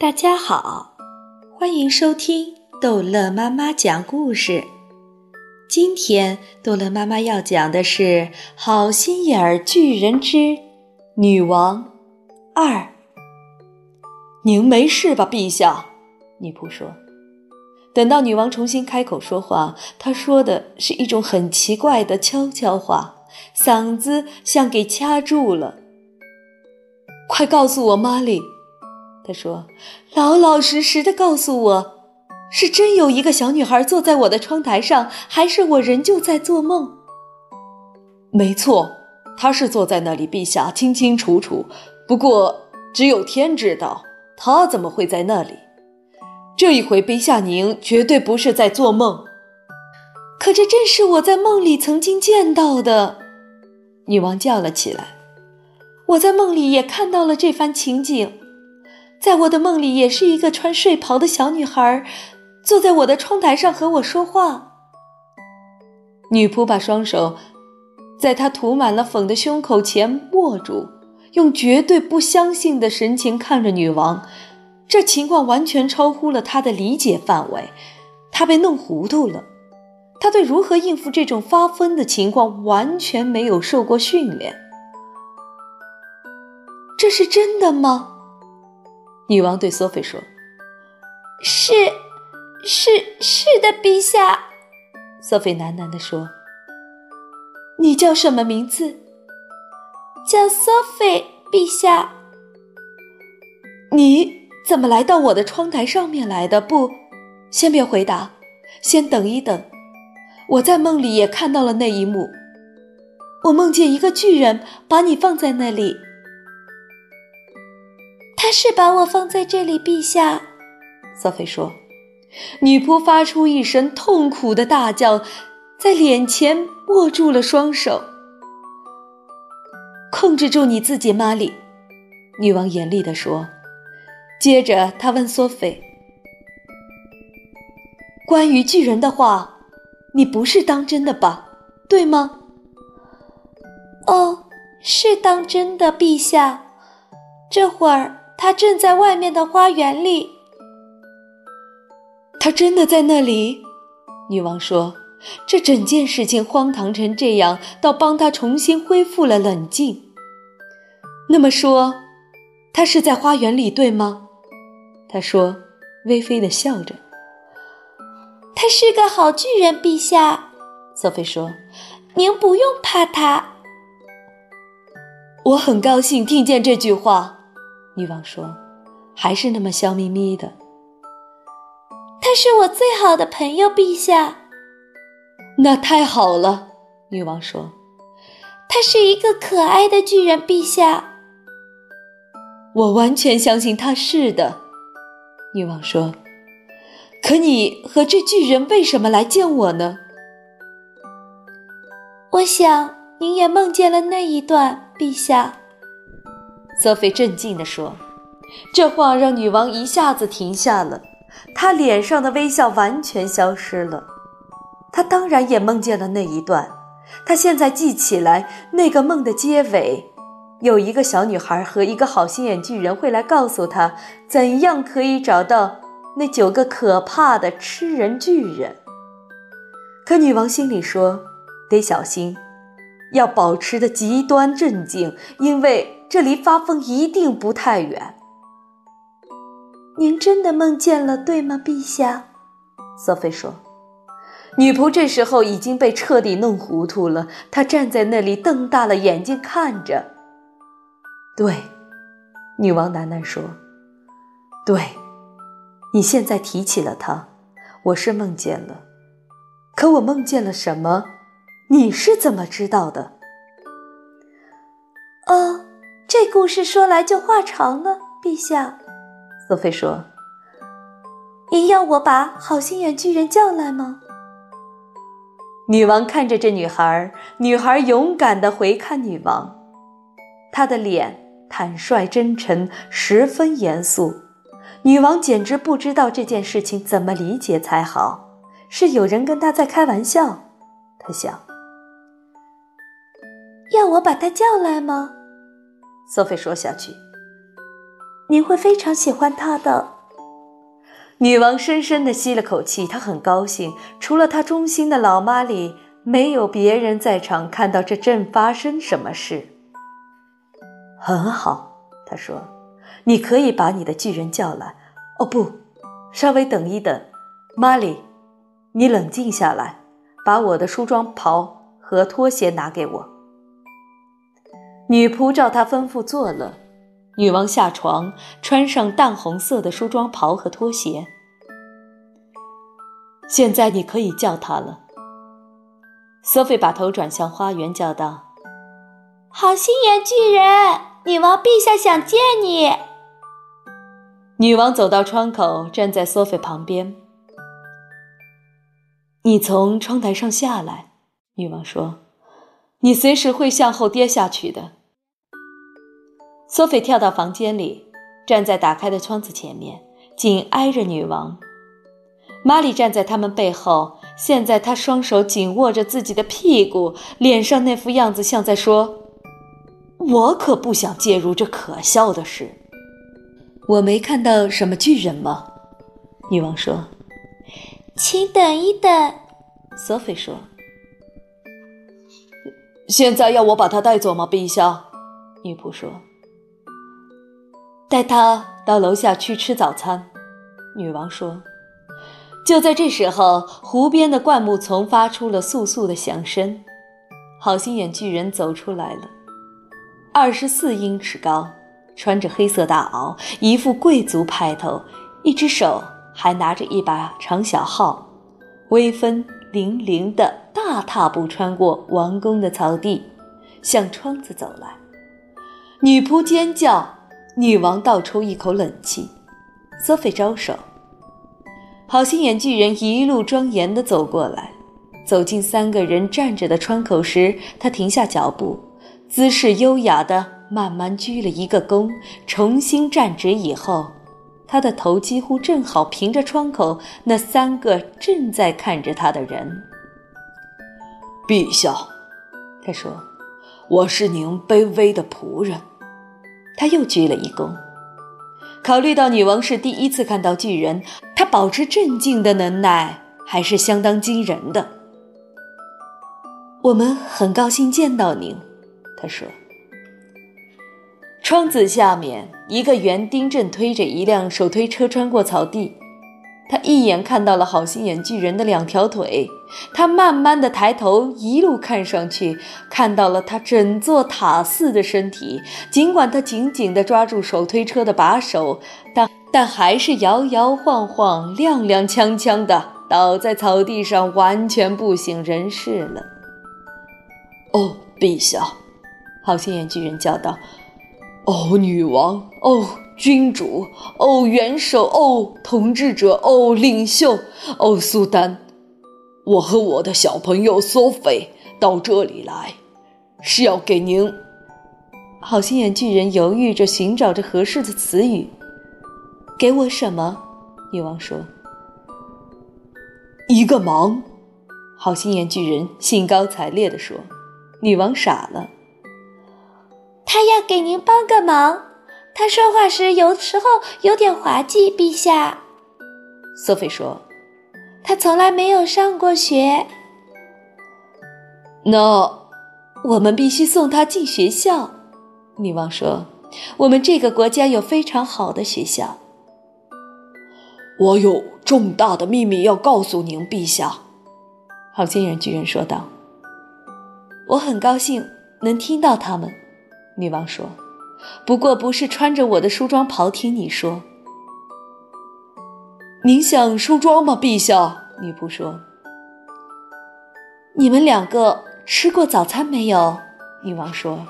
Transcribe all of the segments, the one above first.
大家好，欢迎收听逗乐妈妈讲故事。今天逗乐妈妈要讲的是《好心眼儿巨人之女王二》。您没事吧，陛下？女仆说。等到女王重新开口说话，她说的是一种很奇怪的悄悄话，嗓子像给掐住了。快告诉我，玛丽。他说：“老老实实的告诉我，是真有一个小女孩坐在我的窗台上，还是我仍旧在做梦？”没错，她是坐在那里，陛下清清楚楚。不过只有天知道，她怎么会在那里？这一回，陛下您绝对不是在做梦。可这正是我在梦里曾经见到的。女王叫了起来：“我在梦里也看到了这番情景。”在我的梦里，也是一个穿睡袍的小女孩，坐在我的窗台上和我说话。女仆把双手在她涂满了粉的胸口前握住，用绝对不相信的神情看着女王。这情况完全超乎了她的理解范围，她被弄糊涂了。她对如何应付这种发疯的情况完全没有受过训练。这是真的吗？女王对索菲说：“是，是是的，陛下。”索菲喃喃地说：“你叫什么名字？”“叫索菲，陛下。”“你怎么来到我的窗台上面来的？不，先别回答，先等一等。我在梦里也看到了那一幕，我梦见一个巨人把你放在那里。”他是把我放在这里，陛下。”索菲说。女仆发出一声痛苦的大叫，在脸前握住了双手。控制住你自己，玛丽。”女王严厉地说。接着，她问索菲：“关于巨人的话，你不是当真的吧？对吗？”“哦，是当真的，陛下。这会儿。”他正在外面的花园里。他真的在那里？女王说：“这整件事情荒唐成这样，倒帮他重新恢复了冷静。”那么说，他是在花园里，对吗？他说，微微的笑着。他是个好巨人，陛下。索菲说：“您不用怕他。”我很高兴听见这句话。女王说：“还是那么笑眯眯的。”他是我最好的朋友，陛下。那太好了，女王说：“他是一个可爱的巨人，陛下。”我完全相信他是的，女王说。可你和这巨人为什么来见我呢？我想您也梦见了那一段，陛下。索菲镇静地说：“这话让女王一下子停下了，她脸上的微笑完全消失了。她当然也梦见了那一段。她现在记起来，那个梦的结尾，有一个小女孩和一个好心眼巨人会来告诉她，怎样可以找到那九个可怕的吃人巨人。可女王心里说：得小心，要保持的极端镇静，因为。”这离发疯一定不太远。您真的梦见了，对吗，陛下？索菲说。女仆这时候已经被彻底弄糊涂了，她站在那里瞪大了眼睛看着。对，女王喃喃说：“对，你现在提起了他，我是梦见了。可我梦见了什么？你是怎么知道的？”哦。这故事说来就话长了，陛下。索菲说：“您要我把好心眼巨人叫来吗？”女王看着这女孩，女孩勇敢地回看女王，她的脸坦率真诚，十分严肃。女王简直不知道这件事情怎么理解才好，是有人跟她在开玩笑，她想。要我把他叫来吗？索菲说下去：“您会非常喜欢他的。女王深深地吸了口气，她很高兴，除了她忠心的老妈里，没有别人在场看到这正发生什么事。很好，她说：“你可以把你的巨人叫来。”哦不，稍微等一等，玛丽，你冷静下来，把我的梳妆袍和拖鞋拿给我。女仆照她吩咐做了。女王下床，穿上淡红色的梳妆袍和拖鞋。现在你可以叫他了。索菲把头转向花园，叫道：“好心眼巨人，女王陛下想见你。”女王走到窗口，站在索菲旁边。“你从窗台上下来。”女王说，“你随时会向后跌下去的。”索菲跳到房间里，站在打开的窗子前面，紧挨着女王。玛丽站在他们背后，现在她双手紧握着自己的屁股，脸上那副样子像在说：“我可不想介入这可笑的事。”我没看到什么巨人吗？女王说。“请等一等。”索菲说。“现在要我把他带走吗，陛下？”女仆说。带他到楼下去吃早餐，女王说。就在这时候，湖边的灌木丛发出了簌簌的响声。好心眼巨人走出来了，二十四英尺高，穿着黑色大袄，一副贵族派头，一只手还拿着一把长小号，威风凛凛的大踏步穿过王宫的草地，向窗子走来。女仆尖叫。女王倒抽一口冷气，索菲招手。好心眼巨人一路庄严地走过来，走进三个人站着的窗口时，他停下脚步，姿势优雅地慢慢鞠了一个躬，重新站直以后，他的头几乎正好平着窗口那三个正在看着他的人。陛下，他说：“我是您卑微的仆人。”他又鞠了一躬。考虑到女王是第一次看到巨人，他保持镇静的能耐还是相当惊人的。我们很高兴见到您，他说。窗子下面，一个园丁正推着一辆手推车穿过草地。他一眼看到了好心眼巨人的两条腿，他慢慢的抬头，一路看上去，看到了他整座塔似的身体。尽管他紧紧地抓住手推车的把手，但但还是摇摇晃晃、踉踉跄跄的倒在草地上，完全不省人事了。哦，陛下，好心眼巨人叫道：“哦，女王，哦。”君主，哦，元首，哦，统治者，哦，领袖，哦，苏丹，我和我的小朋友索菲到这里来，是要给您。好心眼巨人犹豫着，寻找着合适的词语。给我什么？女王说。一个忙。好心眼巨人兴高采烈地说。女王傻了。他要给您帮个忙。他说话时有时候有点滑稽，陛下。索菲说：“他从来没有上过学。”那我们必须送他进学校。女王说：“我们这个国家有非常好的学校。”我有重大的秘密要告诉您，陛下。”好心人巨人说道。“我很高兴能听到他们。”女王说。不过不是穿着我的梳妆袍听你说。您想梳妆吗，陛下？女仆说。你们两个吃过早餐没有？女王说。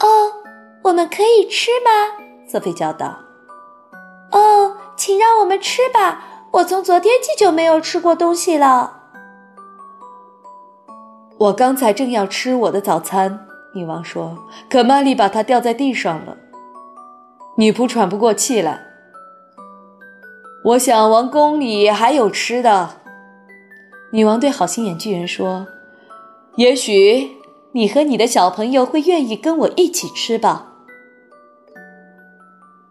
哦，我们可以吃吗？瑟菲叫道。哦，请让我们吃吧，我从昨天起就没有吃过东西了。我刚才正要吃我的早餐。女王说：“可玛丽把它掉在地上了。”女仆喘不过气来。我想王宫里还有吃的。女王对好心眼巨人说：“也许你和你的小朋友会愿意跟我一起吃吧。”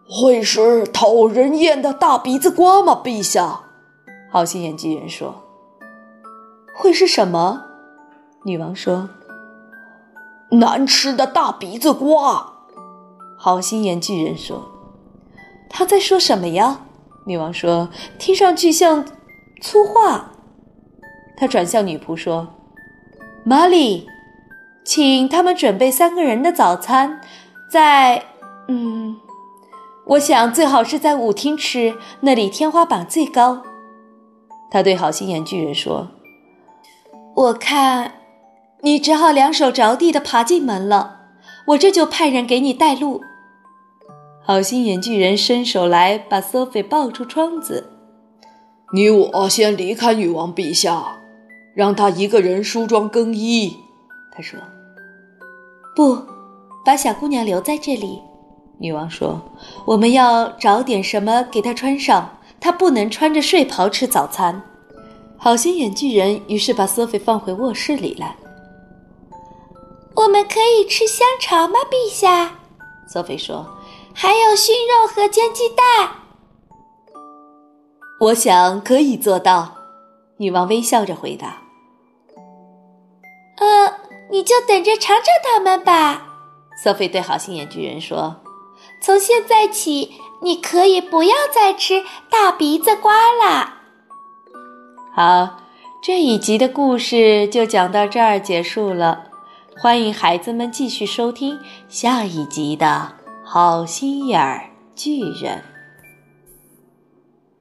会是讨人厌的大鼻子瓜吗，陛下？好心眼巨人说。会是什么？女王说。难吃的大鼻子瓜。好心眼巨人说。他在说什么呀？女王说。听上去像粗话。他转向女仆说：“玛丽，请他们准备三个人的早餐，在……嗯。”我想最好是在舞厅吃，那里天花板最高。他对好心眼巨人说：“我看，你只好两手着地的爬进门了。我这就派人给你带路。”好心眼巨人伸手来把 Sophie 抱出窗子。你我先离开女王陛下，让她一个人梳妆更衣。他说：“不，把小姑娘留在这里。”女王说：“我们要找点什么给她穿上，她不能穿着睡袍吃早餐。”好心眼巨人于是把 Sophie 放回卧室里来。我们可以吃香肠吗，陛下？索菲说：“还有熏肉和煎鸡蛋。”我想可以做到。”女王微笑着回答。“呃，你就等着尝尝它们吧。”索菲对好心眼巨人说。从现在起，你可以不要再吃大鼻子瓜了。好，这一集的故事就讲到这儿结束了。欢迎孩子们继续收听下一集的《好心眼儿巨人》。